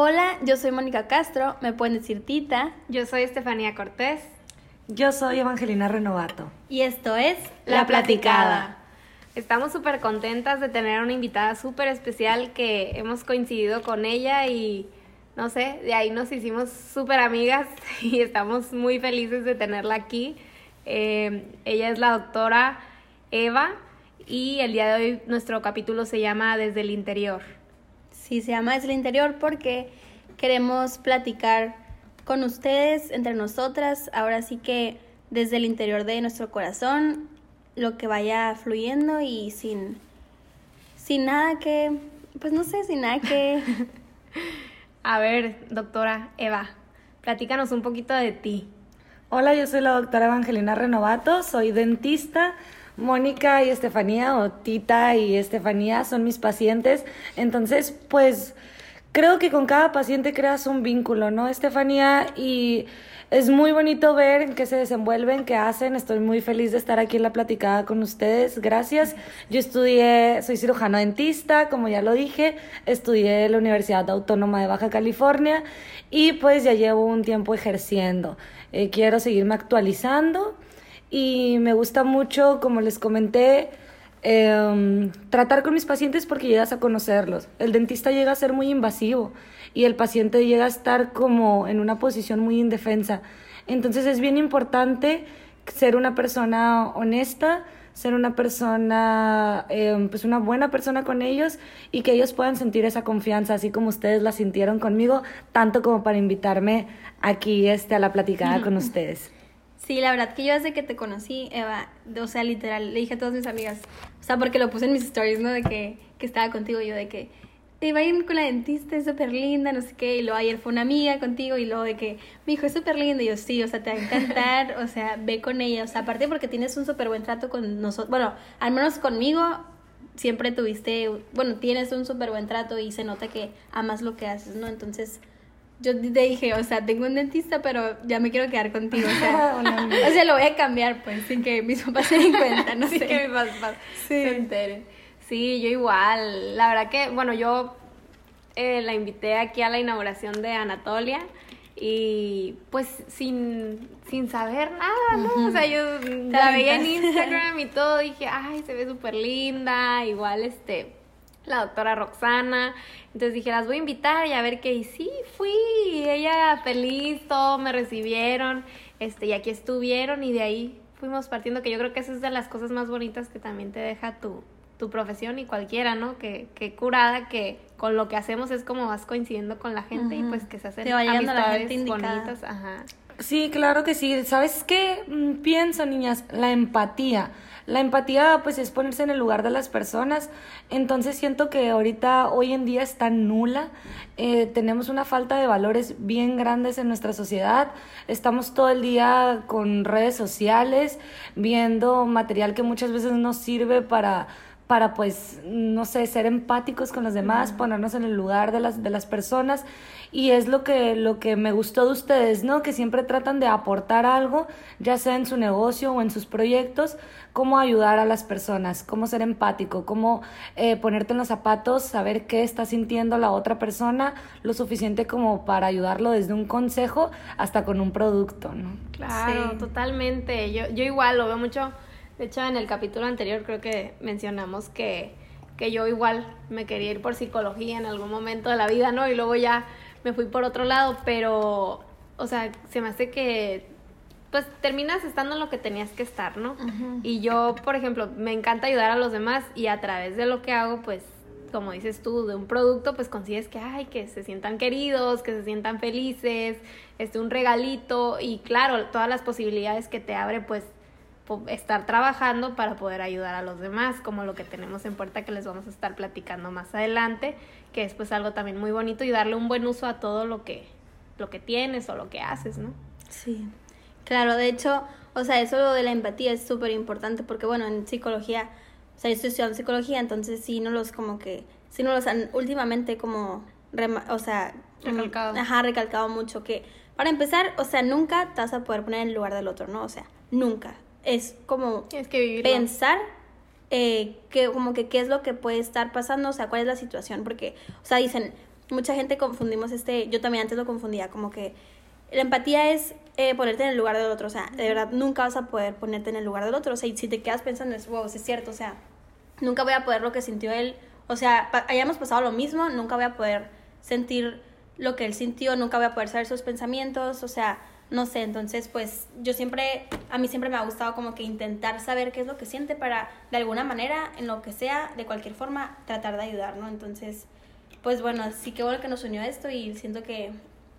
Hola, yo soy Mónica Castro, me pueden decir Tita. Yo soy Estefanía Cortés. Yo soy Evangelina Renovato. Y esto es La Platicada. Estamos súper contentas de tener una invitada súper especial que hemos coincidido con ella y no sé, de ahí nos hicimos súper amigas y estamos muy felices de tenerla aquí. Eh, ella es la doctora Eva y el día de hoy nuestro capítulo se llama Desde el Interior. Sí, se llama Desde el Interior porque queremos platicar con ustedes, entre nosotras, ahora sí que desde el interior de nuestro corazón, lo que vaya fluyendo y sin, sin nada que, pues no sé, sin nada que... A ver, doctora Eva, platícanos un poquito de ti. Hola, yo soy la doctora Evangelina Renovato, soy dentista. Mónica y Estefanía, o Tita y Estefanía, son mis pacientes. Entonces, pues creo que con cada paciente creas un vínculo, ¿no, Estefanía? Y es muy bonito ver en qué se desenvuelven, qué hacen. Estoy muy feliz de estar aquí en la platicada con ustedes. Gracias. Yo estudié, soy cirujano dentista, como ya lo dije. Estudié en la Universidad Autónoma de Baja California y pues ya llevo un tiempo ejerciendo. Eh, quiero seguirme actualizando y me gusta mucho, como les comenté, eh, tratar con mis pacientes porque llegas a conocerlos. El dentista llega a ser muy invasivo y el paciente llega a estar como en una posición muy indefensa. Entonces es bien importante ser una persona honesta, ser una persona, eh, pues una buena persona con ellos y que ellos puedan sentir esa confianza, así como ustedes la sintieron conmigo, tanto como para invitarme aquí este, a la platicada con ustedes. Sí, la verdad que yo desde que te conocí, Eva, o sea, literal, le dije a todas mis amigas, o sea, porque lo puse en mis stories, ¿no? De que, que estaba contigo, yo de que te iba a ir con la dentista, es súper linda, no sé qué, y luego ayer fue una amiga contigo, y luego de que me dijo, es súper linda, y yo, sí, o sea, te va a encantar, o sea, ve con ella, o sea, aparte porque tienes un súper buen trato con nosotros, bueno, al menos conmigo siempre tuviste, bueno, tienes un súper buen trato y se nota que amas lo que haces, ¿no? Entonces, yo te dije, o sea, tengo un dentista, pero ya me quiero quedar contigo. O sea, o sea lo voy a cambiar, pues, sin que mis papás se den cuenta, no sin sé. que mis papás se enteren. Sí, yo igual. La verdad que, bueno, yo eh, la invité aquí a la inauguración de Anatolia y pues sin, sin saber nada, ¿no? O sea, yo la veía en Instagram y todo, dije, ay, se ve súper linda, igual este la doctora Roxana. Entonces dije, las voy a invitar y a ver qué. Y sí, fui. ella feliz, todo me recibieron. Este, y aquí estuvieron y de ahí fuimos partiendo, que yo creo que esa es de las cosas más bonitas que también te deja tu, tu profesión y cualquiera, ¿no? Que, que curada, que con lo que hacemos es como vas coincidiendo con la gente y pues que se hacen Te la amistades gente bonitas. Ajá. Sí, claro que sí. ¿Sabes qué Mm, pienso, niñas? La empatía. La empatía, pues, es ponerse en el lugar de las personas. Entonces siento que ahorita, hoy en día, está nula. Eh, tenemos una falta de valores bien grandes en nuestra sociedad. Estamos todo el día con redes sociales, viendo material que muchas veces no sirve para para pues no sé ser empáticos con los demás ponernos en el lugar de las de las personas y es lo que lo que me gustó de ustedes no que siempre tratan de aportar algo ya sea en su negocio o en sus proyectos cómo ayudar a las personas cómo ser empático cómo eh, ponerte en los zapatos saber qué está sintiendo la otra persona lo suficiente como para ayudarlo desde un consejo hasta con un producto no Claro, Sí. totalmente. Yo, yo igual lo veo mucho. De hecho, en el capítulo anterior creo que mencionamos que, que yo igual me quería ir por psicología en algún momento de la vida, ¿no? Y luego ya me fui por otro lado, pero, o sea, se me hace que, pues, terminas estando en lo que tenías que estar, ¿no? Y yo, por ejemplo, me encanta ayudar a los demás y a través de lo que hago, pues, como dices tú, de un producto, pues consigues que, ay, que se sientan queridos, que se sientan felices, este, un regalito y claro, todas las posibilidades que te abre, pues, estar trabajando para poder ayudar a los demás, como lo que tenemos en puerta que les vamos a estar platicando más adelante, que es pues algo también muy bonito y darle un buen uso a todo lo que, lo que tienes o lo que haces, ¿no? Sí. Claro, de hecho, o sea, eso lo de la empatía es súper importante porque, bueno, en psicología, o sea, yo estoy estudiando psicología, entonces sí no los como que, sí no los han últimamente como, rema- o sea, mm, Recalcado. Ajá, recalcado mucho que, para empezar, o sea, nunca te vas a poder poner en el lugar del otro, ¿no? O sea, nunca. Es como que pensar eh, que como que qué es lo que puede estar pasando, o sea, cuál es la situación, porque, o sea, dicen, mucha gente confundimos este, yo también antes lo confundía, como que la empatía es eh, ponerte en el lugar del otro, o sea, de verdad nunca vas a poder ponerte en el lugar del otro, o sea, y si te quedas pensando, es, wow, es cierto, o sea, nunca voy a poder lo que sintió él, o sea, hayamos pasado lo mismo, nunca voy a poder sentir lo que él sintió, nunca voy a poder saber sus pensamientos, o sea, no sé, entonces pues yo siempre, a mí siempre me ha gustado como que intentar saber qué es lo que siente para de alguna manera, en lo que sea, de cualquier forma, tratar de ayudar, ¿no? Entonces, pues bueno, sí que bueno que nos unió esto y siento que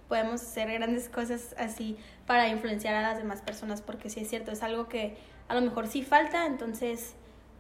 podemos hacer grandes cosas así para influenciar a las demás personas, porque sí es cierto, es algo que a lo mejor sí falta, entonces,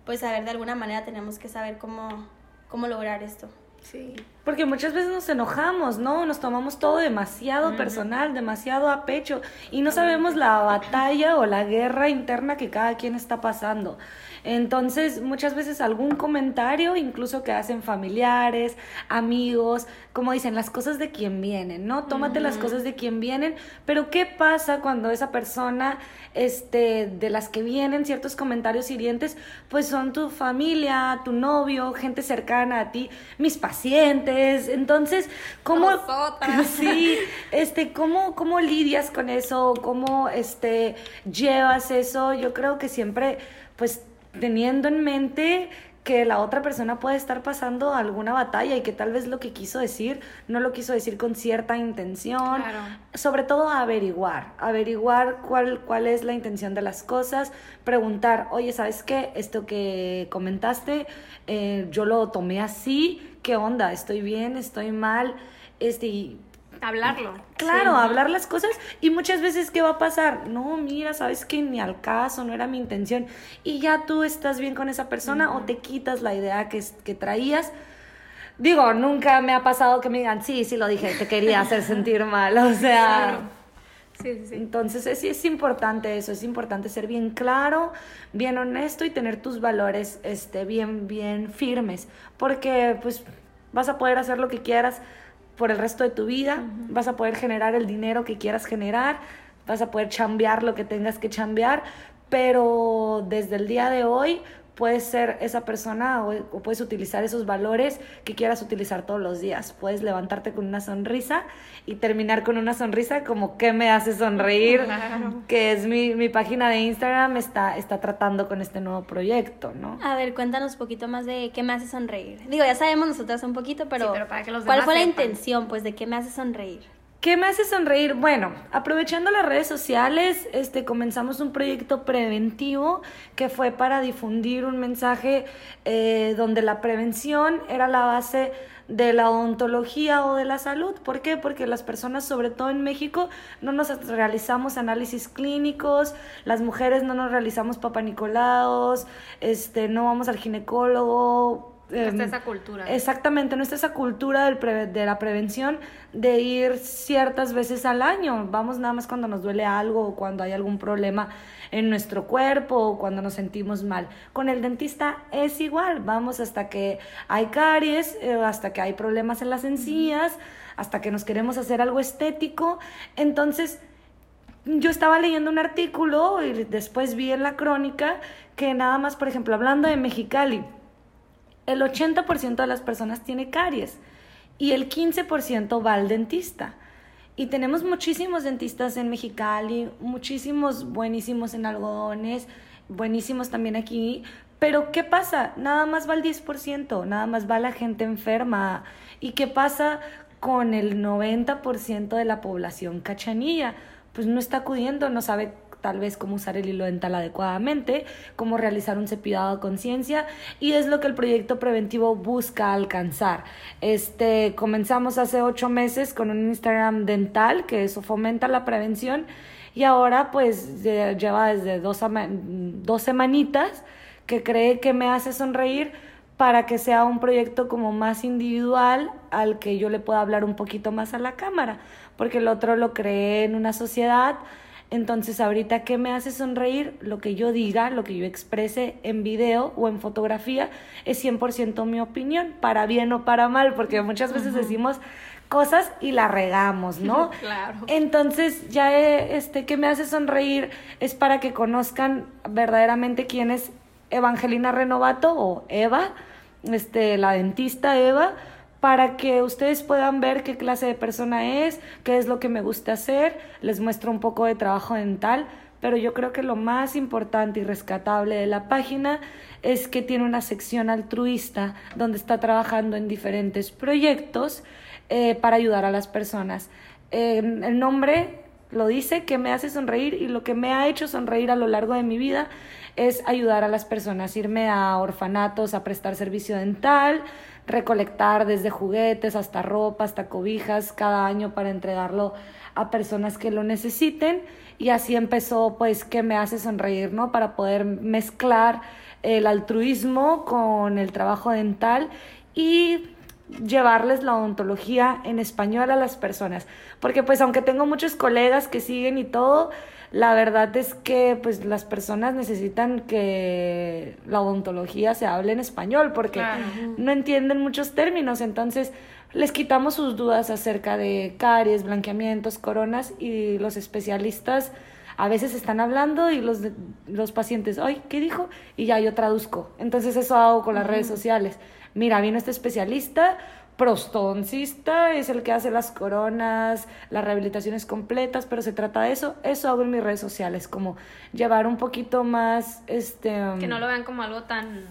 pues a ver, de alguna manera tenemos que saber cómo, cómo lograr esto. Sí. Porque muchas veces nos enojamos, ¿no? Nos tomamos todo demasiado personal, demasiado a pecho y no sabemos la batalla o la guerra interna que cada quien está pasando. Entonces, muchas veces algún comentario, incluso que hacen familiares, amigos, como dicen, las cosas de quien vienen, ¿no? Tómate las cosas de quien vienen, pero ¿qué pasa cuando esa persona, este, de las que vienen ciertos comentarios hirientes, pues son tu familia, tu novio, gente cercana a ti, mis pacientes, entonces, ¿cómo, sí, este, cómo, cómo lidias con eso? ¿Cómo, este, llevas eso? Yo creo que siempre, pues, teniendo en mente que la otra persona puede estar pasando alguna batalla y que tal vez lo que quiso decir no lo quiso decir con cierta intención. Sobre todo averiguar, averiguar cuál, cuál es la intención de las cosas, preguntar, oye, ¿sabes qué? Esto que comentaste, eh, yo lo tomé así, ¿qué onda? ¿Estoy bien? ¿Estoy mal? Este, Hablarlo. Claro, hablar las cosas. Y muchas veces, ¿qué va a pasar? No, mira, sabes que ni al caso, no era mi intención. Y ya tú estás bien con esa persona o te quitas la idea que, que traías. Digo, nunca me ha pasado que me digan, sí, sí lo dije, te quería hacer sentir mal. O sea. Sí, sí, sí. Entonces es, es importante eso, es importante ser bien claro, bien honesto y tener tus valores este, bien, bien firmes, porque pues vas a poder hacer lo que quieras por el resto de tu vida, vas a poder generar el dinero que quieras generar, vas a poder chambear lo que tengas que chambear, pero desde el día de hoy puedes ser esa persona o, puedes utilizar esos valores que quieras utilizar todos los días. Puedes levantarte con una sonrisa y terminar con una sonrisa como ¿qué me hace sonreír? Que es mi, mi, página de Instagram, está, está tratando con este nuevo proyecto, ¿no? A ver, cuéntanos un poquito más de qué me hace sonreír. Digo, ya sabemos nosotras un poquito, pero, ¿cuál fue la intención, pues, de qué me hace sonreír? ¿Qué me hace sonreír? Bueno, aprovechando las redes sociales, este, comenzamos un proyecto preventivo que fue para difundir un mensaje eh, donde la prevención era la base de la odontología o de la salud. ¿Por qué? Porque las personas, sobre todo en México, no nos realizamos análisis clínicos, las mujeres no nos realizamos papanicolaos, este, no vamos al ginecólogo, no está em, esa cultura. Exactamente, no está esa cultura del de la prevención de ir ciertas veces al año. Vamos nada más cuando nos duele algo o cuando hay algún problema en nuestro cuerpo o cuando nos sentimos mal. Con el dentista es igual, vamos hasta que hay caries, eh, hasta que hay problemas en las encías, hasta que nos queremos hacer algo estético. Entonces, yo estaba leyendo un artículo y después vi en la crónica que nada más, por ejemplo, hablando de Mexicali, el 80% de las personas tiene caries y el 15% va al dentista. Y tenemos muchísimos dentistas en Mexicali, muchísimos buenísimos en algodones, buenísimos también aquí. Pero ¿qué pasa? Nada más va el 10%, nada más va la gente enferma. ¿Y qué pasa con el 90% de la población cachanilla? Pues no está acudiendo, no sabe tal vez cómo usar el hilo dental adecuadamente, cómo realizar un cepillado a conciencia y es lo que el proyecto preventivo busca alcanzar. Este, comenzamos hace ocho meses con un Instagram dental que eso fomenta la prevención y ahora pues lleva desde dos, dos semanitas que cree que me hace sonreír para que sea un proyecto como más individual al que yo le pueda hablar un poquito más a la cámara, porque el otro lo creé en una sociedad entonces, ahorita, ¿qué me hace sonreír? Lo que yo diga, lo que yo exprese en video o en fotografía es 100% mi opinión, para bien o para mal, porque muchas veces decimos cosas y la regamos, ¿no? claro. Entonces, ya este, ¿qué me hace sonreír? Es para que conozcan verdaderamente quién es Evangelina Renovato o Eva, este, la dentista Eva, para que ustedes puedan ver qué clase de persona es, qué es lo que me gusta hacer, les muestro un poco de trabajo dental, pero yo creo que lo más importante y rescatable de la página es que tiene una sección altruista donde está trabajando en diferentes proyectos eh, para ayudar a las personas. el nombre lo dice, que me hace sonreír y lo que me ha hecho sonreír a lo largo de mi vida es ayudar a las personas, irme a orfanatos a prestar servicio dental, recolectar desde juguetes hasta ropa, hasta cobijas cada año para entregarlo a personas que lo necesiten y así empezó pues que me hace sonreír, ¿no? Para poder mezclar el altruismo con el trabajo dental y llevarles la odontología en español a las personas, porque pues aunque tengo muchos colegas que siguen y todo, la verdad es que pues las personas necesitan que la odontología se hable en español porque no entienden muchos términos, entonces les quitamos sus dudas acerca de caries, blanqueamientos, coronas y los especialistas a veces están hablando y los, los pacientes, ay, ¿qué dijo? Y ya yo traduzco. Entonces eso hago con las redes sociales. Mira, vino este especialista, prostodoncista, es el que hace las coronas, las rehabilitaciones completas, pero se trata de eso. Eso hago en mis redes sociales, como llevar un poquito más, este... Que no lo vean como algo tan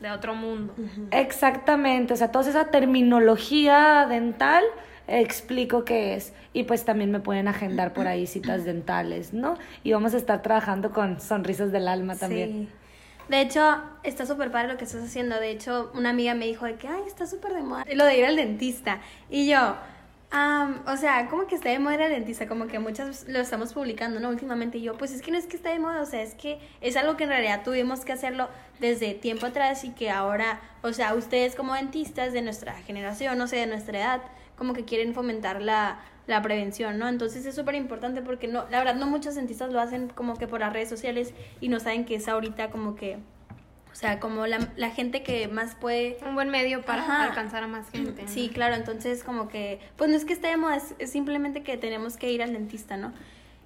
de otro mundo. Exactamente, o sea, toda esa terminología dental explico qué es y pues también me pueden agendar por ahí citas dentales, ¿no? Y vamos a estar trabajando con sonrisas del alma también. Sí. De hecho, está súper padre lo que estás haciendo. De hecho, una amiga me dijo de que, ay, está súper de moda. Lo de ir al dentista. Y yo, o sea, como que está de moda ir al dentista, como que muchas lo estamos publicando, ¿no? Últimamente y yo, pues es que no es que está de moda, o sea, es que es algo que en realidad tuvimos que hacerlo desde tiempo atrás y que ahora, o sea, ustedes como dentistas de nuestra generación, no sé, de nuestra edad, como que quieren fomentar la, la prevención, ¿no? Entonces es súper importante porque no, la verdad no muchos dentistas lo hacen como que por las redes sociales y no saben que es ahorita como que, o sea, como la, la gente que más puede... Un buen medio para alcanzar a más gente. Sí, claro, entonces como que, pues no es que estemos, es simplemente que tenemos que ir al dentista, ¿no?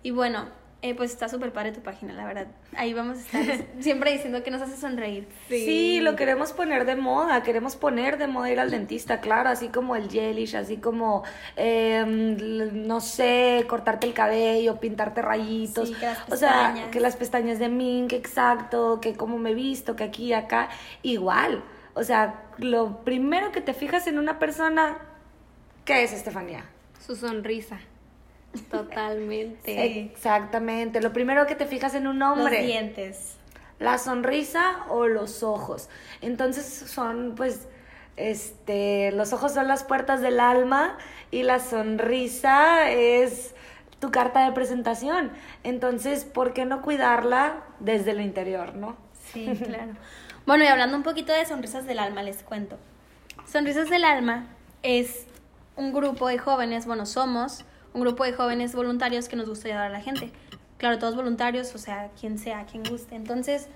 Y bueno, eh, pues está súper padre tu página, la verdad. Ahí vamos a estar siempre diciendo que nos hace sonreír. Sí. lo queremos poner de moda, queremos poner de moda ir al dentista, claro, así como el gelish, así como, em, no sé, cortarte el cabello, pintarte rayitos. o sea, que las pestañas de mink, exacto, que como me he visto, que aquí y acá, igual. O sea, lo primero que te fijas en una persona, ¿qué es, Estefanía? Su sonrisa. Totalmente. Exactamente. Lo primero que te fijas en un hombre. Los dientes. La sonrisa o los ojos. Entonces son, pues, este, los ojos son las puertas del alma y la sonrisa es tu carta de presentación. Entonces, ¿por qué no cuidarla desde el interior, no? Sí, claro. bueno, y hablando un poquito de sonrisas del alma, les cuento. Sonrisas del alma es un grupo de jóvenes, bueno, somos un grupo de jóvenes voluntarios que nos gusta ayudar a la gente. Claro, todos voluntarios, o sea, quien sea, quien guste. Entonces,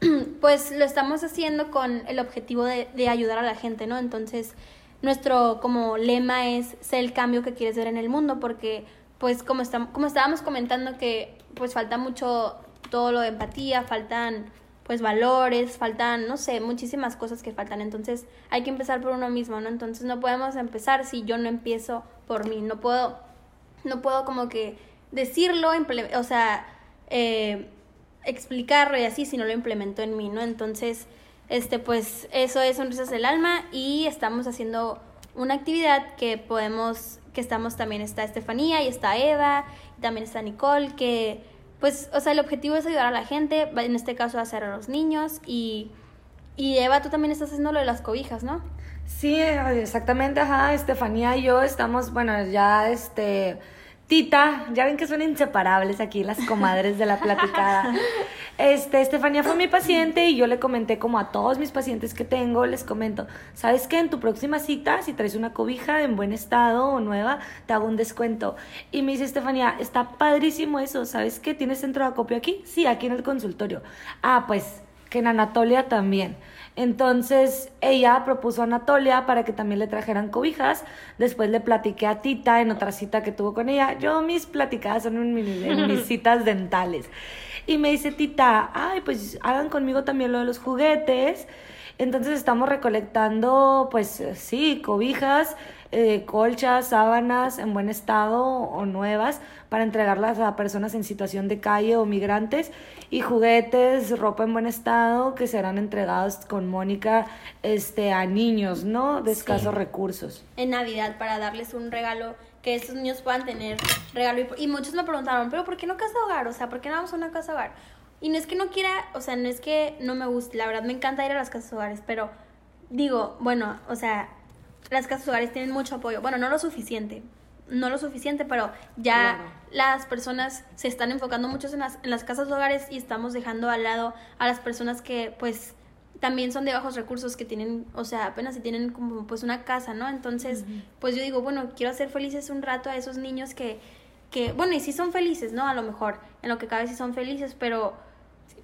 pues lo estamos haciendo con el objetivo de, de ayudar a la gente, ¿no? Entonces, nuestro como lema es ser el cambio que quieres ver en el mundo, porque pues como, estamos, como estábamos comentando que pues falta mucho todo lo de empatía, faltan pues valores, faltan, no sé, muchísimas cosas que faltan. Entonces hay que empezar por uno mismo, ¿no? Entonces no podemos empezar si yo no empiezo por mí. No puedo no puedo como que decirlo, o sea, eh, explicarlo y así si no lo implemento en mí, ¿no? Entonces, este, pues eso es Sonrisas del Alma y estamos haciendo una actividad que podemos, que estamos también, está Estefanía y está Eva, y también está Nicole, que pues, o sea, el objetivo es ayudar a la gente, en este caso hacer a los niños y, y Eva, tú también estás haciendo lo de las cobijas, ¿no? Sí, exactamente, ajá, Estefanía y yo estamos, bueno, ya este, Tita, ya ven que son inseparables aquí las comadres de la platicada. Este, Estefanía fue mi paciente y yo le comenté como a todos mis pacientes que tengo, les comento, ¿sabes qué? En tu próxima cita, si traes una cobija en buen estado o nueva, te hago un descuento. Y me dice Estefanía, está padrísimo eso, ¿sabes qué? ¿Tienes centro de acopio aquí? Sí, aquí en el consultorio. Ah, pues que en Anatolia también. Entonces ella propuso a Anatolia para que también le trajeran cobijas. Después le platiqué a Tita en otra cita que tuvo con ella. Yo mis platicadas son en, mis, citas dentales. Y me dice Tita, ay, pues hagan conmigo también lo de los juguetes. Entonces estamos recolectando, pues sí, cobijas, eh, colchas, sábanas en buen estado o nuevas para entregarlas a personas en situación de calle o migrantes y juguetes, ropa en buen estado que serán entregados con Mónica este, a niños, ¿no? De escasos recursos. En Navidad para darles un regalo que estos niños puedan tener regalo. Y, y muchos me preguntaron, pero ¿por qué no casa hogar? O sea, ¿por qué no vamos a una casa hogar? Y no es que no quiera, o sea, no es que no me guste, la verdad me encanta ir a las casas hogares, pero digo, bueno, o sea, las casas hogares tienen mucho apoyo. Bueno, no lo suficiente, no lo suficiente, pero ya Claro. las personas se están enfocando mucho en las, en las casas hogares y estamos dejando al lado a las personas que pues también son de bajos recursos que tienen, o sea, apenas si tienen como pues una casa, ¿no? Entonces, pues yo digo, bueno, quiero hacer felices un rato a esos niños que, que, bueno, y sí son felices, ¿no? A lo mejor, en lo que cabe sí son felices, pero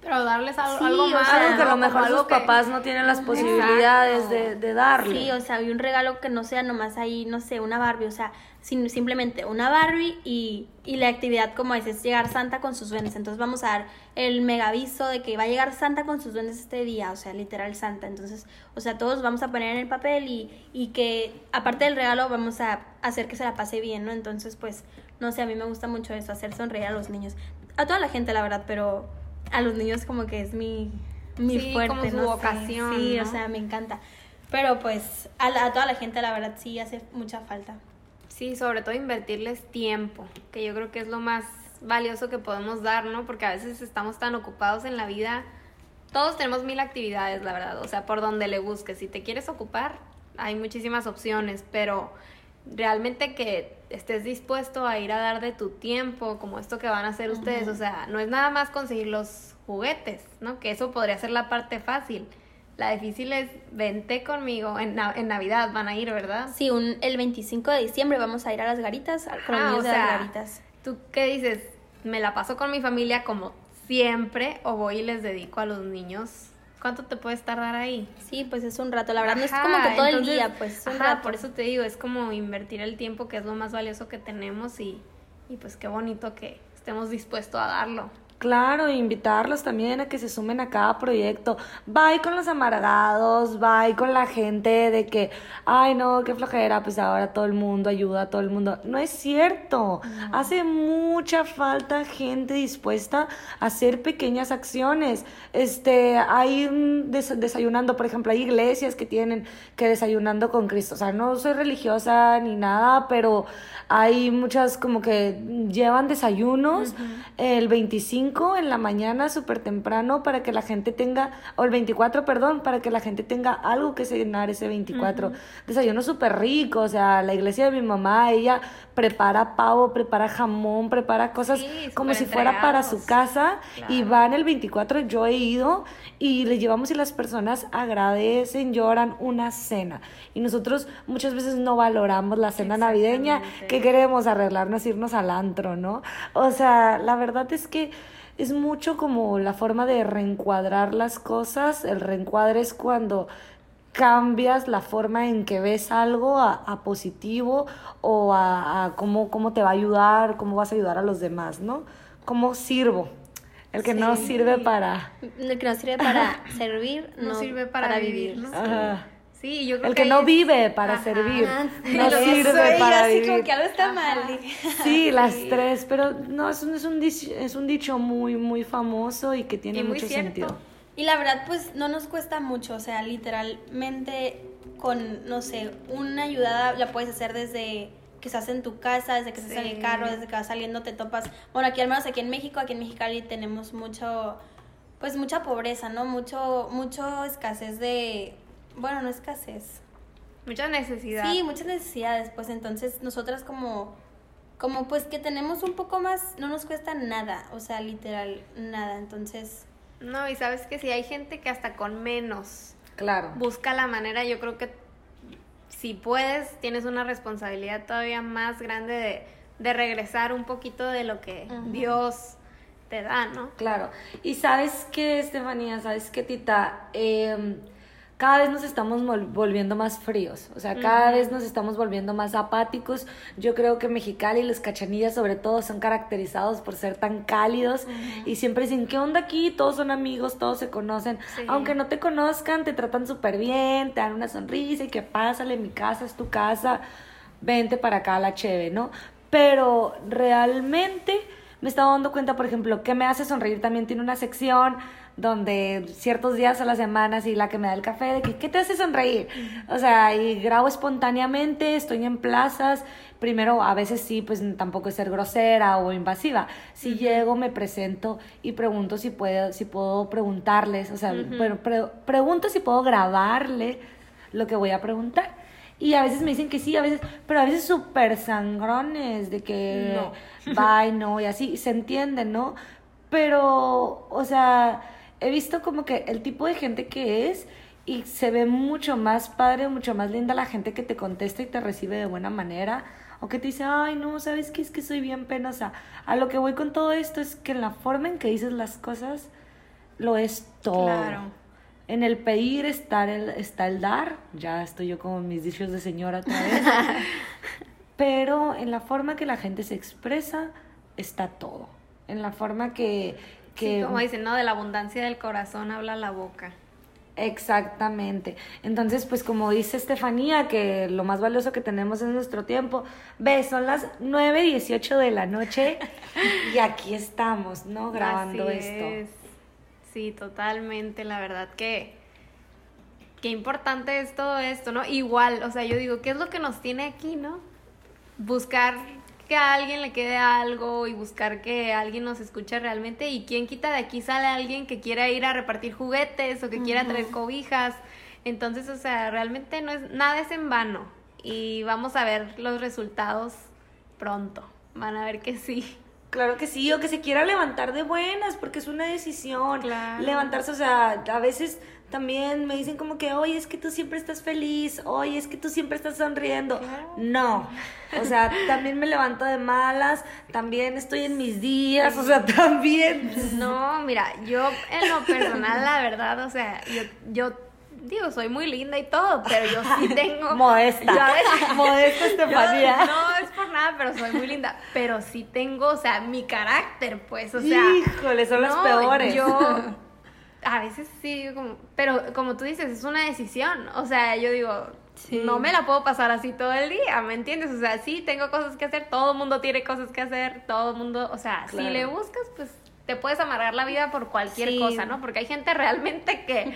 pero darles algo, Sí, algo o más. sea, Algo que a lo mejor sus que- papás no tienen las posibilidades de, de darle. Sí, o sea, y un regalo que no sea nomás ahí, no sé, una Barbie, o sea, sin- simplemente una Barbie y, y la actividad como es, es llegar Santa con sus duendes. Entonces vamos a dar el mega aviso de que va a llegar Santa con sus duendes este día, o sea, literal Santa. Entonces, o sea, todos vamos a poner en el papel y, y que aparte del regalo vamos a hacer que se la pase bien, ¿no? Entonces, pues, no sé, a mí me gusta mucho eso, hacer sonreír a los niños. A toda la gente, la verdad, pero a los niños como que es mi, mi Sí, fuerte, como su no sé. vocación, Sí, o sea, me encanta. Pero pues a, la- a toda la gente la verdad sí hace mucha falta. Sí, sobre todo invertirles tiempo, que yo creo que es lo más valioso que podemos dar, ¿no? Porque a veces estamos tan ocupados en la vida. Todos tenemos mil actividades, la verdad. O sea, por donde le busques. Si te quieres ocupar, hay muchísimas opciones, pero realmente que estés dispuesto a ir a dar de tu tiempo, como esto que van a hacer ustedes. O sea, no es nada más conseguir los juguetes, ¿no? Que eso podría ser la parte fácil. La difícil es vente conmigo en, na- en Navidad, van a ir, ¿verdad? Sí, un, el 25 de diciembre vamos a ir a las garitas, a- con los Ajá, niños o de las garitas. ¿Tú qué dices? ¿Me la paso con mi familia como siempre o voy y les dedico a los niños? ¿Cuánto te puedes tardar ahí? Sí, pues es un rato, la verdad no es como que todo el día, pues es un ajá, rato. por eso te digo, es como invertir el tiempo que es lo más valioso que tenemos y, y pues qué bonito que estemos dispuestos a darlo. Claro, invitarlos también a que se sumen a cada proyecto. Bye con los amargados, bye con la gente de que, ay no, qué flojera, pues ahora todo el mundo ayuda a todo el mundo. No es cierto. Hace mucha falta gente dispuesta a hacer pequeñas acciones. Este, hay des- desayunando, por ejemplo, hay iglesias que tienen que desayunando con Cristo. O sea, no soy religiosa ni nada, pero hay muchas como que llevan desayunos el 25 en la mañana súper temprano para que la gente tenga, o el 24, perdón, para que la gente tenga algo que cenar ese 24. Desayuno súper rico, o sea, la iglesia de mi mamá, ella prepara pavo, prepara jamón, prepara cosas Sí, como si fuera para su casa y Claro. van el 24, yo he ido y le llevamos y las personas agradecen, lloran una cena. Y nosotros muchas veces no valoramos la cena navideña, que queremos arreglarnos, irnos al antro, ¿no? O sea, la verdad es que es mucho como la forma de reencuadrar las cosas. El reencuadre es cuando cambias la forma en que ves algo a, a positivo o a, a cómo, cómo te va a ayudar, cómo vas a ayudar a los demás, ¿no? ¿Cómo sirvo? El que no sirve para... El que no sirve para servir, No, no, sirve para, vivir, ¿no? Ajá. Sí, yo creo El que no es- vive para Ajá. servir. Ah, No sirve para así vivir. como que algo está mal. Sí, las tres, pero no, es un, es un, dicho, es un dicho muy, muy famoso y que tiene Y mucho cierto. sentido. Y la verdad, pues no nos cuesta mucho, o sea, literalmente con, no sé, una ayudada la puedes hacer desde que estás en tu casa, desde que estás en el Sí. carro, desde que vas saliendo te topas. Bueno, aquí al menos aquí en México, aquí en Mexicali tenemos mucho, pues mucha pobreza, ¿no? Mucho, mucho escasez de, bueno, no escasez. Mucha necesidad. Sí, muchas necesidades, pues entonces nosotras como, como pues que tenemos un poco más, no nos cuesta nada, o sea, literal, nada, entonces... No, y sabes que si hay gente que hasta con menos Claro. busca la manera, yo creo que si puedes, tienes una responsabilidad todavía más grande de, de regresar un poquito de lo que. Dios te da, ¿no? Claro. Y sabes qué, Estefanía, sabes qué, Tita, Em, cada vez nos estamos volviendo más fríos, o sea, cada vez nos estamos volviendo más apáticos. Yo creo que Mexicali y los cachanillas sobre todo son caracterizados por ser tan cálidos y siempre dicen, ¿qué onda aquí? Todos son amigos, todos se conocen. Sí. Aunque no te conozcan, te tratan súper bien, te dan una sonrisa y que pásale, mi casa es tu casa, vente para acá a la cheve, ¿no? Pero realmente me estaba dando cuenta, por ejemplo, que me hace sonreír también tiene una sección donde ciertos días a la semana, y la que me da el café, de que, ¿qué te hace sonreír? O sea, y grabo espontáneamente, estoy en plazas, primero a veces sí, pues tampoco es ser grosera o invasiva. Si llego, me presento y pregunto si puedo, si puedo preguntarles, o sea, bueno, pre- pregunto si puedo grabarle lo que voy a preguntar. Y a veces me dicen que sí, a veces, pero a veces súper sangrones, de que No. bye, no, y así, se entiende, ¿no? Pero, o sea, he visto como que el tipo de gente que es y se ve mucho más padre, mucho más linda la gente que te contesta y te recibe de buena manera. O que te dice, ay, no, ¿sabes qué? Es que soy bien penosa. A lo que voy con todo esto es que la forma en que dices las cosas lo es todo. Claro. En el pedir está el, está el dar. Ya estoy yo como mis dichos de señora otra vez. Pero en la forma que la gente se expresa está todo. En la forma que... que Sí, como dicen, ¿no? De la abundancia del corazón habla la boca. Exactamente. Entonces, pues como dice Estefanía, que lo más valioso que tenemos es nuestro tiempo. Ve, son las 9.18 de la noche y aquí estamos, ¿no? Grabando Así esto. es. Sí, totalmente, la verdad que qué importante es todo esto, ¿no? Igual, o sea, yo digo, ¿qué es lo que nos tiene aquí, no? Buscar que a alguien le quede algo y buscar que alguien nos escuche realmente y quién quita de aquí sale alguien que quiera ir a repartir juguetes o que quiera traer cobijas. Entonces, o sea, realmente no es nada es en vano y vamos a ver los resultados pronto. Van a ver que sí. Claro que sí, o que se quiera levantar de buenas, porque es una decisión. Claro. Levantarse, o sea, a veces también me dicen como que, oye, es que tú siempre estás feliz, oye, es que tú siempre estás sonriendo. Claro. No, o sea, también me levanto de malas, también estoy en mis días, o sea, también. No, mira, yo en lo personal, la verdad, o sea, yo, yo digo, soy muy linda y todo, pero yo sí tengo... Modesta. ¿sabes? Modesta, Estefanía. Yo- no es por nada, pero soy muy linda. Pero sí tengo, o sea, mi carácter, pues, o sea... Híjole, son los peores. Yo a veces sí, como, pero como tú dices, es una decisión. O sea, yo digo, Sí. no me la puedo pasar así todo el día, ¿me entiendes? O sea, sí, tengo cosas que hacer, todo el mundo tiene cosas que hacer, todo el mundo, o sea, Claro. si le buscas, pues te puedes amargar la vida por cualquier Sí. cosa, ¿no? Porque hay gente realmente que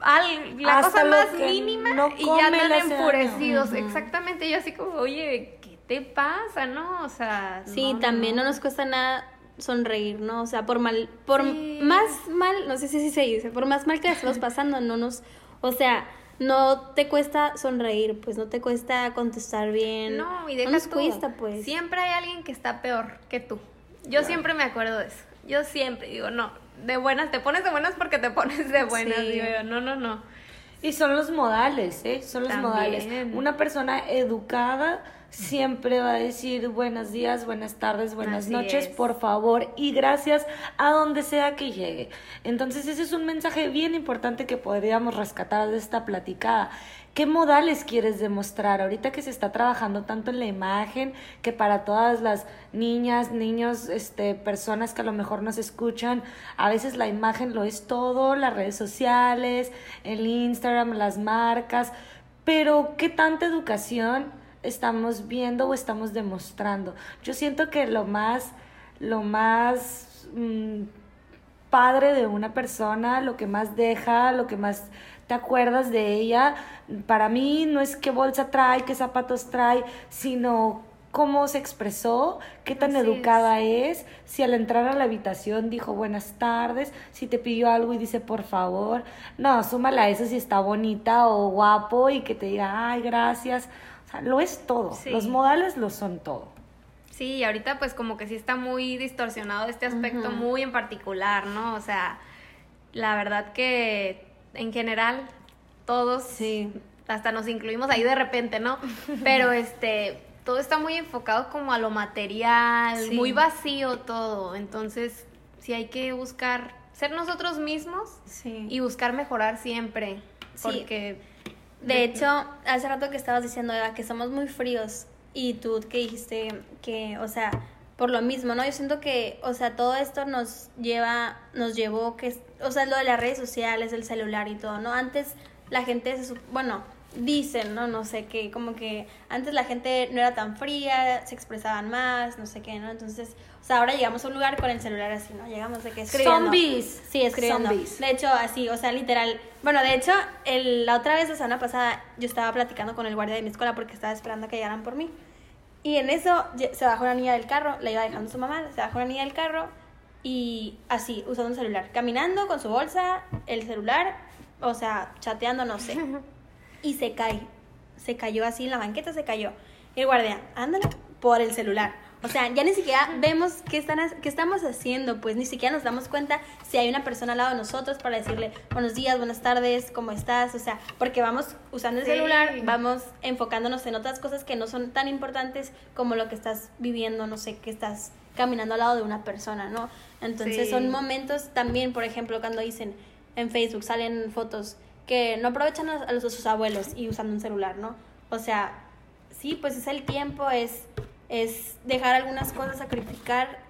al- la Hasta cosa más mínima no y ya andan enfurecidos. Exactamente, yo así como, oye, ¿qué te pasa, no? O sea, Sí, no, también no. nos cuesta nada sonreír, ¿no? O sea, por mal, por Sí. más mal, no sé si así se dice, por más mal que estemos pasando, no nos, o sea, no te cuesta sonreír, pues no te cuesta contestar bien. No, y deja nos tú. cuesta, pues. Siempre hay alguien que está peor que tú. Yo siempre me acuerdo de eso. Yo siempre digo, no, de buenas, te pones de buenas porque te pones de buenas. Sí. Digo yo, no, no, no. Y son los modales, ¿eh? Son los También. modales. Una persona educada siempre va a decir buenos días, buenas tardes, buenas Así noches, es. por favor, y gracias a donde sea que llegue. Entonces ese es un mensaje bien importante que podríamos rescatar de esta platicada. ¿Qué modales quieres demostrar? Ahorita que se está trabajando tanto en la imagen, que para todas las niñas, niños, este, personas que a lo mejor nos escuchan, a veces la imagen lo es todo, las redes sociales, el Instagram, las marcas, pero ¿qué tanta educación estamos viendo o estamos demostrando? Yo siento que lo más, lo más mm, padre de una persona, lo que más deja, lo que más te acuerdas de ella, para mí no es qué bolsa trae, qué zapatos trae, sino cómo se expresó, qué tan Así educada es. si al entrar a la habitación dijo buenas tardes, si te pidió algo y dice por favor, no, súmala a eso si está bonita o guapo y que te diga, ay, gracias. O sea, lo es todo, Sí. los modales lo son todo. Sí, y ahorita pues como que sí está muy distorsionado este aspecto muy en particular, ¿no? O sea, la verdad que en general todos, Sí. hasta nos incluimos ahí de repente, ¿no? Pero este, todo está muy enfocado como a lo material, Sí. muy vacío todo, entonces sí hay que buscar ser nosotros mismos Sí. y buscar mejorar siempre. Sí. Porque De hecho, hace rato que estabas diciendo, Eva, que somos muy fríos y tú que dijiste que, o sea, por lo mismo, ¿no? Yo siento que, o sea, todo esto nos lleva, nos llevó que, o sea, lo de las redes sociales, el celular y todo, ¿no? Antes la gente, se, bueno, dicen, ¿no? No sé, que como que antes la gente no era tan fría, se expresaban más, no sé qué, ¿no? Entonces, sea, ahora llegamos a un lugar con el celular así, ¿no? Llegamos de que escribiendo. Zombies. Sí, escribiendo. Zombies. De hecho, así, o sea, literal. Bueno, de hecho, el- la otra vez, la semana pasada, yo estaba platicando con el guardia de mi escuela porque estaba esperando que llegaran por mí. Y en eso se bajó una niña del carro, la iba dejando su mamá, se bajó una niña del carro y así, usando un celular. Caminando con su bolsa, el celular, o sea, chateando, no sé. Y se cae. Se cayó así en la banqueta, se cayó. Y el guardia, ándale, por el celular. O sea, ya ni siquiera vemos qué, están, qué estamos haciendo, pues ni siquiera nos damos cuenta si hay una persona al lado de nosotros para decirle buenos días, buenas tardes, ¿cómo estás? O sea, porque vamos usando el Sí. celular, vamos enfocándonos en otras cosas que no son tan importantes como lo que estás viviendo, no sé, que estás caminando al lado de una persona, ¿no? Entonces Sí. son momentos también, por ejemplo, cuando dicen en Facebook, salen fotos que no aprovechan a, a los, a sus abuelos y usando un celular, ¿no? O sea, sí, pues es el tiempo, es, es dejar algunas cosas, sacrificar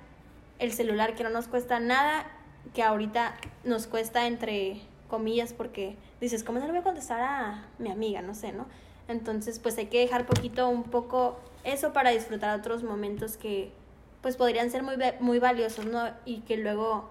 el celular que no nos cuesta nada, que ahorita nos cuesta entre comillas porque dices, ¿cómo no le voy a contestar a mi amiga? No sé, ¿no? Entonces, pues hay que dejar poquito, un poco eso para disfrutar otros momentos que pues podrían ser muy, muy valiosos, ¿no? Y que luego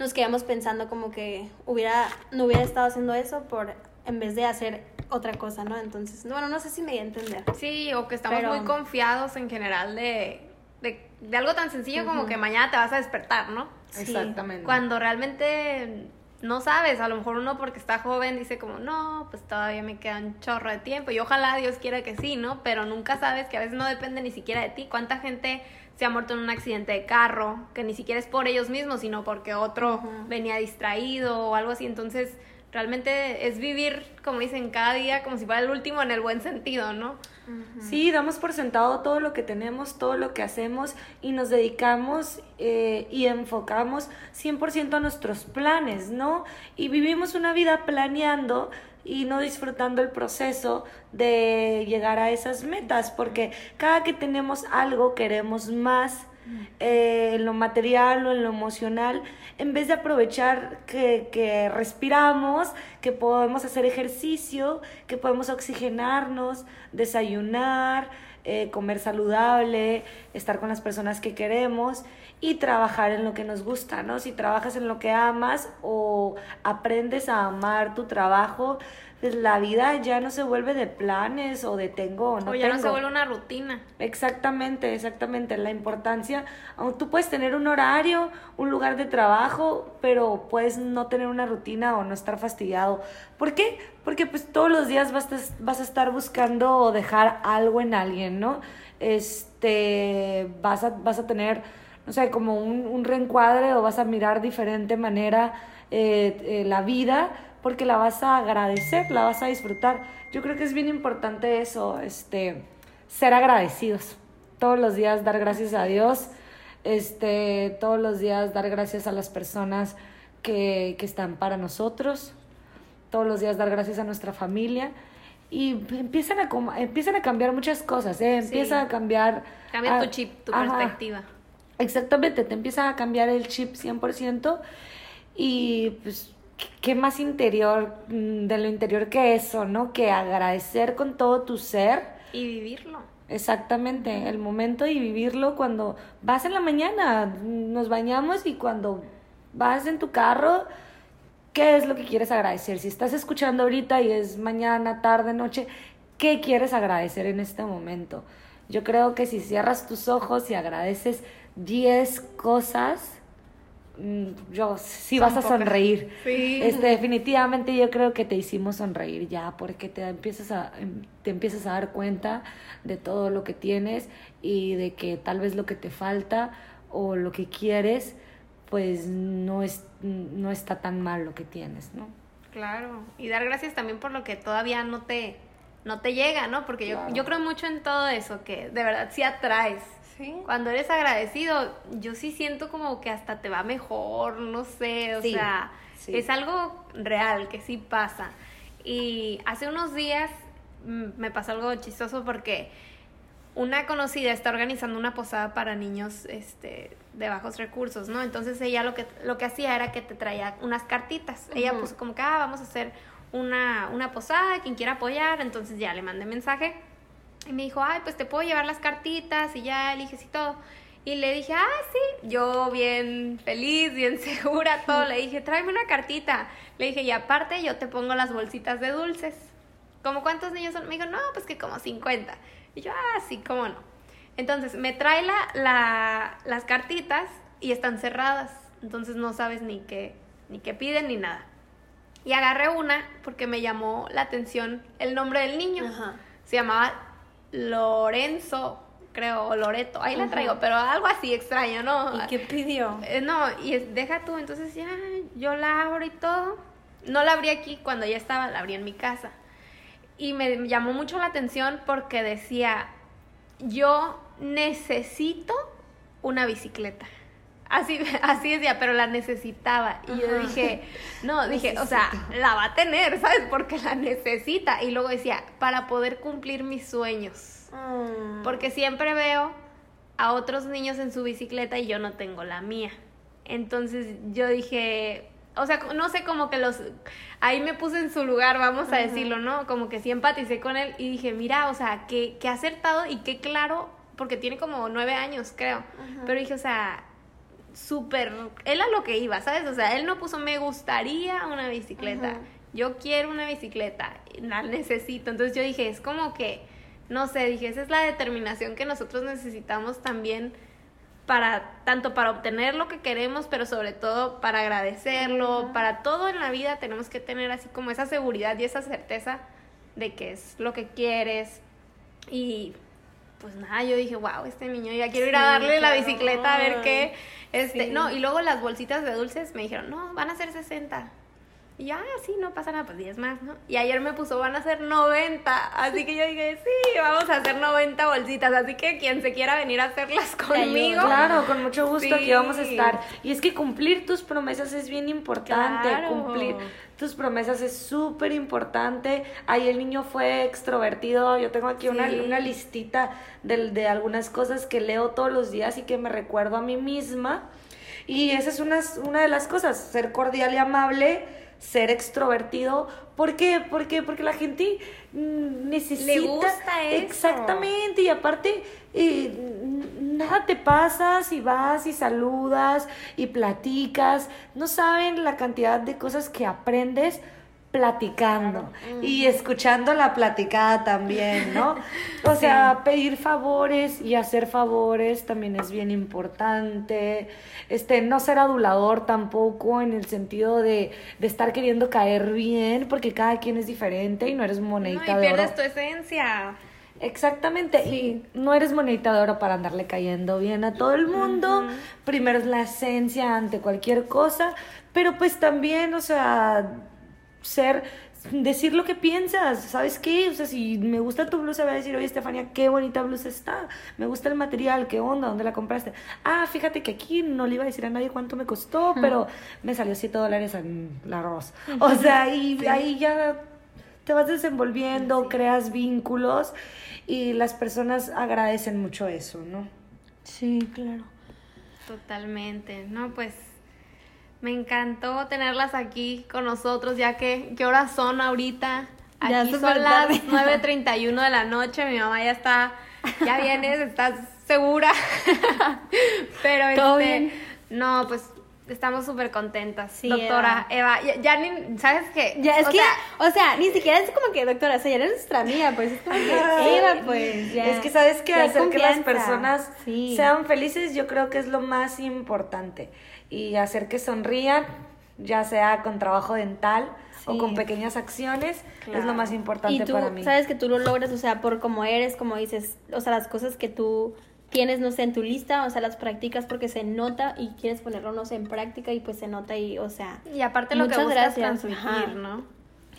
nos quedamos pensando como que hubiera, no hubiera estado haciendo eso por, en vez de hacer otra cosa, ¿no? Entonces, bueno, no sé si me di a entender. Sí, o que estamos Pero- muy confiados en general de, de, de algo tan sencillo como que mañana te vas a despertar, ¿no? Sí. Exactamente. Cuando realmente no sabes, a lo mejor uno porque está joven dice como, no, pues todavía me queda un chorro de tiempo y ojalá Dios quiera que sí, ¿no? Pero nunca sabes que a veces no depende ni siquiera de ti. ¿Cuánta gente se ha muerto en un accidente de carro que ni siquiera es por ellos mismos, sino porque otro venía distraído o algo así? Entonces, realmente es vivir, como dicen, cada día como si fuera el último en el buen sentido, ¿no? Sí, damos por sentado todo lo que tenemos, todo lo que hacemos y nos dedicamos eh, y enfocamos 100% a nuestros planes, ¿no? Y vivimos una vida planeando y no disfrutando el proceso de llegar a esas metas, porque cada que tenemos algo queremos más eh, en lo material o en lo emocional, en vez de aprovechar que, que respiramos, que podemos hacer ejercicio, que podemos oxigenarnos, desayunar, eh, comer saludable, estar con las personas que queremos y trabajar en lo que nos gusta, ¿no? Si trabajas en lo que amas o aprendes a amar tu trabajo, la vida ya no se vuelve de planes o de tengo o no o ya no tengo. se vuelve una rutina. Exactamente, exactamente. La importancia, aun tú puedes tener un horario, un lugar de trabajo, pero puedes no tener una rutina o no estar fastidiado. ¿Por qué? Porque pues todos los días vas a, vas a estar buscando dejar algo en alguien, ¿no? Este, vas a, vas a tener, no sé, como un, un reencuadre o vas a mirar diferente manera eh, eh, la vida porque la vas a agradecer, la vas a disfrutar. Yo creo que es bien importante eso, este ser agradecidos. Todos los días dar gracias a Dios, este, todos los días dar gracias a las personas que, que están para nosotros, todos los días dar gracias a nuestra familia y empiezan a, empiezan a cambiar muchas cosas, ¿eh? empieza Sí. a cambiar... Cambia a- tu chip, tu Ajá. perspectiva. Exactamente, te empieza a cambiar el chip 100% y pues qué- más interior mm, de lo interior que eso, ¿no? Que agradecer con todo tu ser. Y vivirlo. Exactamente, el momento y vivirlo cuando vas en la mañana, nos bañamos y cuando vas en tu carro, ¿qué es lo que quieres agradecer? Si estás escuchando ahorita y es mañana, tarde, noche, ¿qué quieres agradecer en este momento? Yo creo que si cierras tus ojos y agradeces 10 cosas, yo sí Son vas a sonreír. Sí. Este, definitivamente yo creo que te hicimos sonreír ya, porque te empiezas a, em, te empiezas a dar cuenta de todo lo que tienes y de que tal vez lo que te falta o lo que quieres, pues no es, no está tan mal lo que tienes, ¿no? Claro, y dar gracias también por lo que todavía no te, no te llega, ¿no? Porque yo, yo creo mucho en todo eso, que de verdad sí atraes. Sí. Cuando eres agradecido, yo sí siento como que hasta te va mejor, no sé, o Sí, sea, sí. es algo real, que sí pasa. Y hace unos días mm, me pasó algo chistoso porque una conocida está organizando una posada para niños este, de bajos recursos, ¿no? Entonces ella lo que, lo que hacía era que te traía unas cartitas. Ella puso como que, ah, vamos a hacer una, una posada, quien quiera apoyar. Entonces ya le mandé mensaje y me dijo, ay, pues te puedo llevar las cartitas y ya eliges y todo. Y le dije, ah, sí, yo bien feliz, bien segura, todo. Le dije, tráeme una cartita. Le dije, y aparte yo te pongo las bolsitas de dulces. ¿Cómo cuántos niños son? Me dijo, no, pues que como 50. Y yo, ah, sí, cómo no. Entonces me trae la, la, las cartitas y están cerradas. Entonces no sabes ni qué, ni qué piden ni nada. Y agarré una porque me llamó la atención el nombre del niño. Se llamaba Lorenzo, creo, o Loreto. Ahí la traigo, pero algo así extraño, ¿no? ¿Y qué pidió? Eh, no, y deja tú, entonces ya yo la abro y todo. No la abrí aquí cuando ya estaba, la abrí en mi casa. Y me llamó mucho la atención porque decía, yo necesito una bicicleta. Así, así decía, pero la necesitaba. Y yo dije, no, dije, o sea, la va a tener, ¿sabes? Porque la necesita. Y luego decía, para poder cumplir mis sueños. Mm. Porque siempre veo a otros niños en su bicicleta y yo no tengo la mía. Entonces yo dije, o sea, no sé, como que los, ahí me puse en su lugar, vamos a decirlo, ¿no? Como que sí empaticé con él y dije, mira, o sea, qué, qué acertado y qué claro, porque tiene como nueve años, creo. Pero dije, o sea, súper, él a lo que iba, ¿sabes? O sea, él no puso me gustaría una bicicleta, yo quiero una bicicleta, la necesito. Entonces yo dije, es como que, no sé, dije, esa es la determinación que nosotros necesitamos también para tanto para obtener lo que queremos, pero sobre todo para agradecerlo, para todo en la vida tenemos que tener así como esa seguridad y esa certeza de que es lo que quieres y pues nada, yo dije, wow, este niño ya quiero ir a darle la bicicleta a ver qué. Este, no, y luego las bolsitas de dulces me dijeron, no, van a ser 60. Y ya, ah, sí, no pasa nada, pues 10 más, ¿no? Y ayer me puso, van a ser 90. Así que yo dije, sí, vamos a hacer 90 bolsitas. Así que quien se quiera venir a hacerlas conmigo. Claro, con mucho gusto aquí vamos a estar. Y es que cumplir tus promesas es bien importante. Cumplir tus promesas es súper importante. Ahí el niño fue extrovertido. Yo tengo aquí una, una listita de, de algunas cosas que leo todos los días y que me recuerdo a mí misma. Y esa es una, una de las cosas, ser cordial y amable ser extrovertido. ¿Por qué? Porque, porque la gente mm, necesita... Le gusta eso. Exactamente, y aparte, eh, nada te pasa si vas y saludas y platicas. No saben la cantidad de cosas que aprendes platicando y escuchando la platicada también, ¿no? O sea, pedir favores y hacer favores también es bien importante. Este, no ser adulador tampoco en el sentido de, de estar queriendo caer bien, porque cada quien es diferente y no eres monedita no, y pierdes tu esencia. Exactamente, y no eres monedita de oro para andarle cayendo bien a todo el mundo. Primero es la esencia ante cualquier cosa, pero pues también, o sea, ser, decir lo que piensas, ¿sabes qué? O sea, si me gusta tu blusa, voy a decir, oye, Estefania, qué bonita blusa está, me gusta el material, qué onda, dónde la compraste. Ah, fíjate que aquí no le iba a decir a nadie cuánto me costó, pero me salió 7 dólares en la arroz. O sea, y ahí ya te vas desenvolviendo, creas vínculos y las personas agradecen mucho eso, ¿no? Sí, claro. Totalmente, ¿no? Pues me encantó tenerlas aquí con nosotros, ya que, ¿qué horas son ahorita? Aquí son las 9.31 de la noche, mi mamá ya está, ya vienes, estás segura. Pero ¿Todo este, bien? no, pues estamos súper contentas. Sí, doctora Eva, ya, ni, ¿sabes qué? Ya, es que, o sea, ni siquiera es como que, doctora, o sea, ya eres nuestra amiga, pues es como que, Eva, pues, ya. Es que, ¿sabes que Hacer que las personas sean felices, yo creo que es lo más importante y hacer que sonrían, ya sea con trabajo dental o con pequeñas acciones, es lo más importante y tú, para mí. Sabes que tú lo logras, o sea, por como eres, como dices, o sea, las cosas que tú tienes, no sé, en tu lista, o sea, las practicas porque se nota y quieres ponerlo, no sé, en práctica y pues se nota y, o sea... Y aparte lo que buscas gracias. transmitir, ¿no?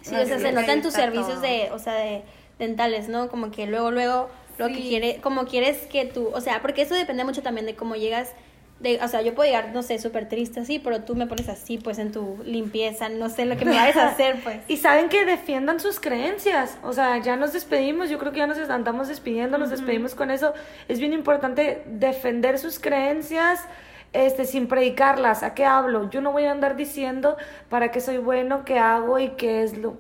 Sí, o sea, se nota en tus servicios de, o sea, de dentales, ¿no? Como que luego, luego, lo que quiere, como quieres que tú, o sea, porque eso depende mucho también de cómo llegas de, o sea, yo puedo llegar, no sé, súper triste así, pero tú me pones así, pues, en tu limpieza, no sé lo que me vayas a hacer, pues. Y saben que defiendan sus creencias. O sea, ya nos despedimos. Yo creo que ya nos estamos despidiendo, nos despedimos con eso. Es bien importante defender sus creencias. Este, sin predicarlas, ¿a qué hablo? Yo no voy a andar diciendo para qué soy bueno, qué hago y qué es lo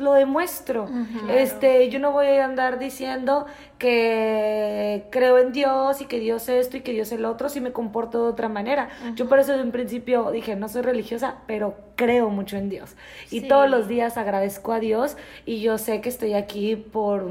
lo demuestro. Este, yo no voy a andar diciendo que creo en Dios y que Dios es esto y que Dios es el otro si me comporto de otra manera. Yo por eso en un principio dije, no soy religiosa, pero creo mucho en Dios. Y todos los días agradezco a Dios y yo sé que estoy aquí por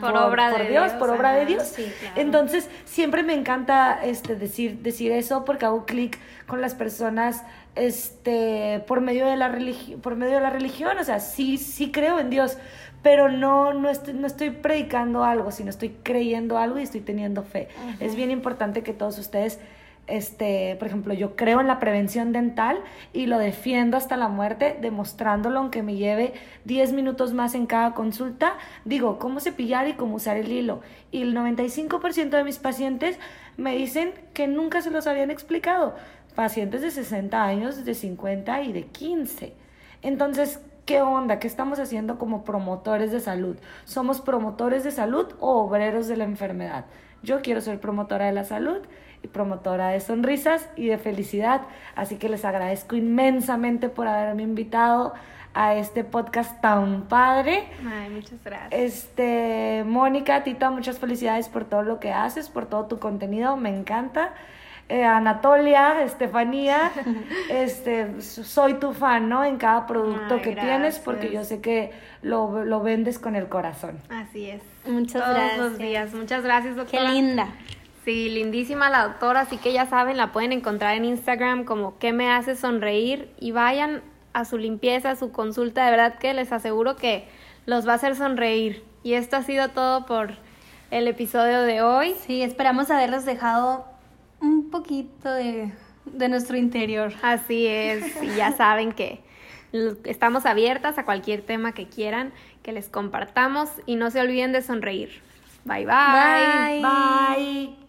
por, obra de Dios, Dios, por obra de Dios. Sí, claro. Entonces, siempre me encanta este decir decir eso porque hago clic con las personas este por medio de la religión, por medio de la religión, o sea, sí sí creo en Dios, pero no no estoy, no estoy predicando algo, sino estoy creyendo algo y estoy teniendo fe. Es bien importante que todos ustedes este, por ejemplo, yo creo en la prevención dental y lo defiendo hasta la muerte, demostrándolo aunque me lleve 10 minutos más en cada consulta. Digo, cómo cepillar y cómo usar el hilo. Y el 95% de mis pacientes me dicen que nunca se los habían explicado. Pacientes de 60 años, de 50 y de 15. Entonces, ¿qué onda? ¿Qué estamos haciendo como promotores de salud? ¿Somos promotores de salud o obreros de la enfermedad? Yo quiero ser promotora de la salud promotora de sonrisas y de felicidad. Así que les agradezco inmensamente por haberme invitado a este podcast tan padre. Ay, muchas gracias. Este, Mónica, Tita, muchas felicidades por todo lo que haces, por todo tu contenido, me encanta. Eh, Anatolia, Estefanía, este, soy tu fan, ¿no? En cada producto Ay, que tienes, porque yo sé que lo, lo vendes con el corazón. Así es. Muchas Todos gracias. los días. Muchas gracias, Qué doctora. linda. Sí, lindísima la doctora, así que ya saben, la pueden encontrar en Instagram como ¿Qué me hace sonreír? Y vayan a su limpieza, a su consulta, de verdad que les aseguro que los va a hacer sonreír. Y esto ha sido todo por el episodio de hoy. Sí, esperamos haberles dejado un poquito de, de nuestro interior. Así es, y ya saben que estamos abiertas a cualquier tema que quieran que les compartamos y no se olviden de sonreír. Bye bye. Bye. Bye.